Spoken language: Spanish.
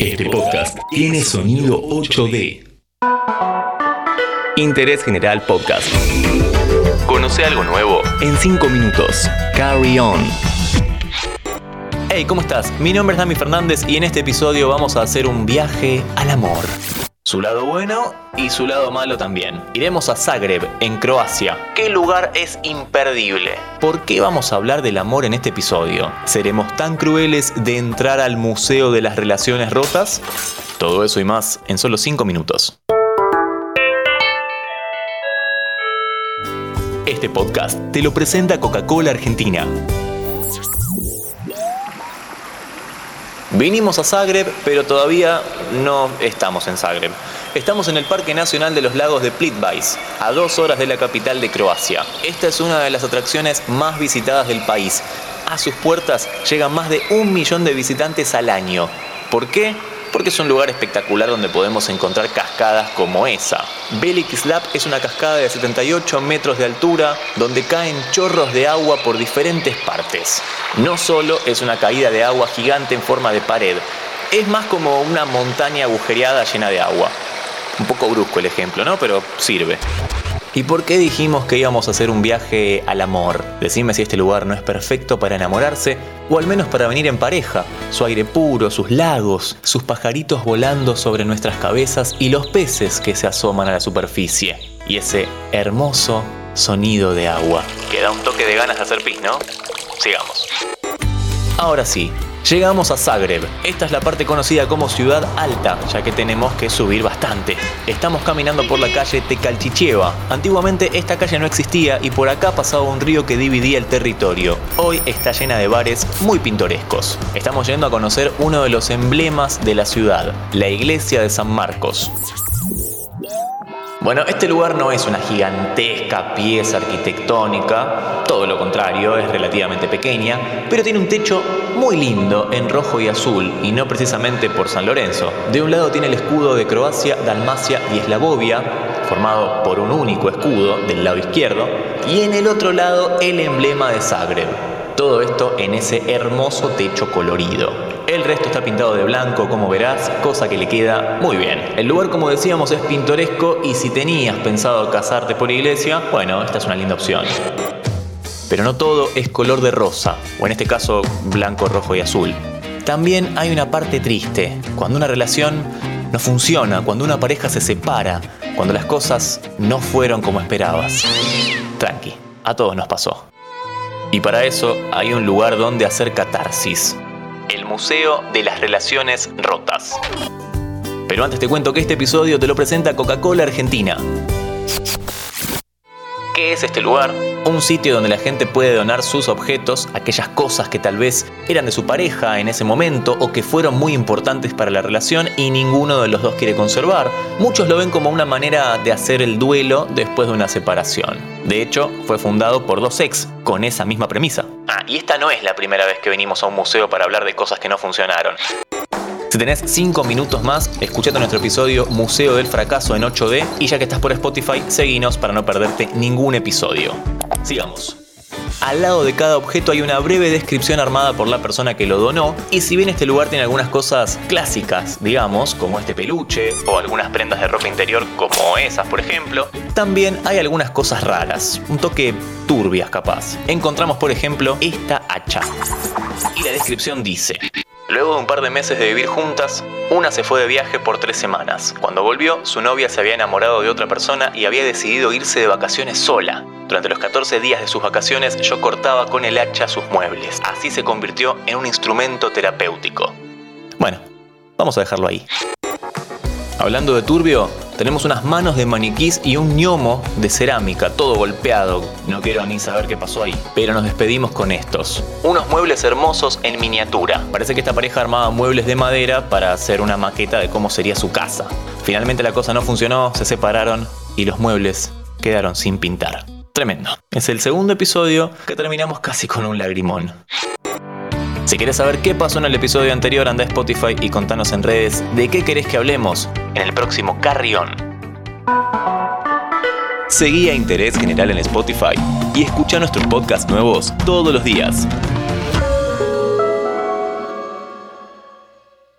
Este podcast tiene sonido 8D. Interés General Podcast. Conoce algo nuevo en 5 minutos. Carry on. Hey, ¿cómo estás? Mi nombre es Dami Fernández y en este episodio vamos a hacer un viaje al amor. Su lado bueno y su lado malo también. Iremos a Zagreb, en Croacia. ¿Qué lugar es imperdible? ¿Por qué vamos a hablar del amor en este episodio? ¿Seremos tan crueles de entrar al Museo de las Relaciones Rotas? Todo eso y más en solo 5 minutos. Este podcast te lo presenta Coca-Cola Argentina. Vinimos a Zagreb, pero todavía no estamos en Zagreb. Estamos en el Parque Nacional de los Lagos de Plitvice, a dos horas de la capital de Croacia. Esta es una de las atracciones más visitadas del país. A sus puertas llegan más de un millón de visitantes al año. ¿Por qué? Porque es un lugar espectacular donde podemos encontrar cascadas como esa. Velik Slap es una cascada de 78 metros de altura donde caen chorros de agua por diferentes partes. No solo es una caída de agua gigante en forma de pared, es más como una montaña agujereada llena de agua. Un poco brusco el ejemplo, ¿no? Pero sirve. ¿Y por qué dijimos que íbamos a hacer un viaje al amor? Decime si este lugar no es perfecto para enamorarse o al menos para venir en pareja. Su aire puro, sus lagos, sus pajaritos volando sobre nuestras cabezas y los peces que se asoman a la superficie. Y ese hermoso sonido de agua. Que da un toque de ganas de hacer pis, ¿no? Sigamos. Ahora sí, Llegamos a Zagreb. Esta es la parte conocida como Ciudad Alta, ya que tenemos que subir bastante. Estamos caminando por la calle Tekalchicheva. Antiguamente esta calle no existía y por acá pasaba un río que dividía el territorio. Hoy está llena de bares muy pintorescos. Estamos yendo a conocer uno de los emblemas de la ciudad, la iglesia de San Marcos. Bueno, este lugar no es una gigantesca pieza arquitectónica, todo lo contrario, es relativamente pequeña, pero tiene un techo muy lindo en rojo y azul, y no precisamente por San Lorenzo. De un lado tiene el escudo de Croacia, Dalmacia y Eslavovia, formado por un único escudo del lado izquierdo, y en el otro lado el emblema de Zagreb. Todo esto en ese hermoso techo colorido. El resto está pintado de blanco, como verás, cosa que le queda muy bien. El lugar, como decíamos, es pintoresco y si tenías pensado casarte por iglesia, bueno, esta es una linda opción. Pero no todo es color de rosa, o en este caso blanco, rojo y azul. También hay una parte triste, cuando una relación no funciona, cuando una pareja se separa, cuando las cosas no fueron como esperabas. Tranqui, a todos nos pasó. Y para eso hay un lugar donde hacer catarsis el Museo de las Relaciones Rotas. Pero antes te cuento que este episodio te lo presenta Coca-Cola Argentina. ¿Qué es este lugar? Un sitio donde la gente puede donar sus objetos, aquellas cosas que tal vez eran de su pareja en ese momento o que fueron muy importantes para la relación y ninguno de los dos quiere conservar. Muchos lo ven como una manera de hacer el duelo después de una separación. De hecho, fue fundado por dos ex, con esa misma premisa. Ah, y esta no es la primera vez que venimos a un museo para hablar de cosas que no funcionaron. Si tenés 5 minutos más, escuchate nuestro episodio Museo del Fracaso en 8D y ya que estás por Spotify, seguinos para no perderte ningún episodio. Sigamos. Al lado de cada objeto hay una breve descripción armada por la persona que lo donó y si bien este lugar tiene algunas cosas clásicas, digamos, como este peluche o algunas prendas de ropa interior como esas, por ejemplo, también hay algunas cosas raras, un toque turbias capaz. Encontramos, por ejemplo, esta hacha. Y la descripción dice, Luego de un par de meses de vivir juntas, una se fue de viaje por tres semanas. Cuando volvió, su novia se había enamorado de otra persona y había decidido irse de vacaciones sola. Durante los 14 días de sus vacaciones yo cortaba con el hacha sus muebles. Así se convirtió en un instrumento terapéutico. Bueno, vamos a dejarlo ahí. Hablando de turbio, tenemos unas manos de maniquís y un ñomo de cerámica, todo golpeado. No quiero ni saber qué pasó ahí. Pero nos despedimos con estos. Unos muebles hermosos en miniatura. Parece que esta pareja armaba muebles de madera para hacer una maqueta de cómo sería su casa. Finalmente la cosa no funcionó, se separaron y los muebles quedaron sin pintar. Tremendo. Es el segundo episodio que terminamos casi con un lagrimón. Si quieres saber qué pasó en el episodio anterior, anda a Spotify y contanos en redes de qué querés que hablemos en el próximo Carrión. Seguí a Interés General en Spotify y escucha nuestros podcasts nuevos todos los días.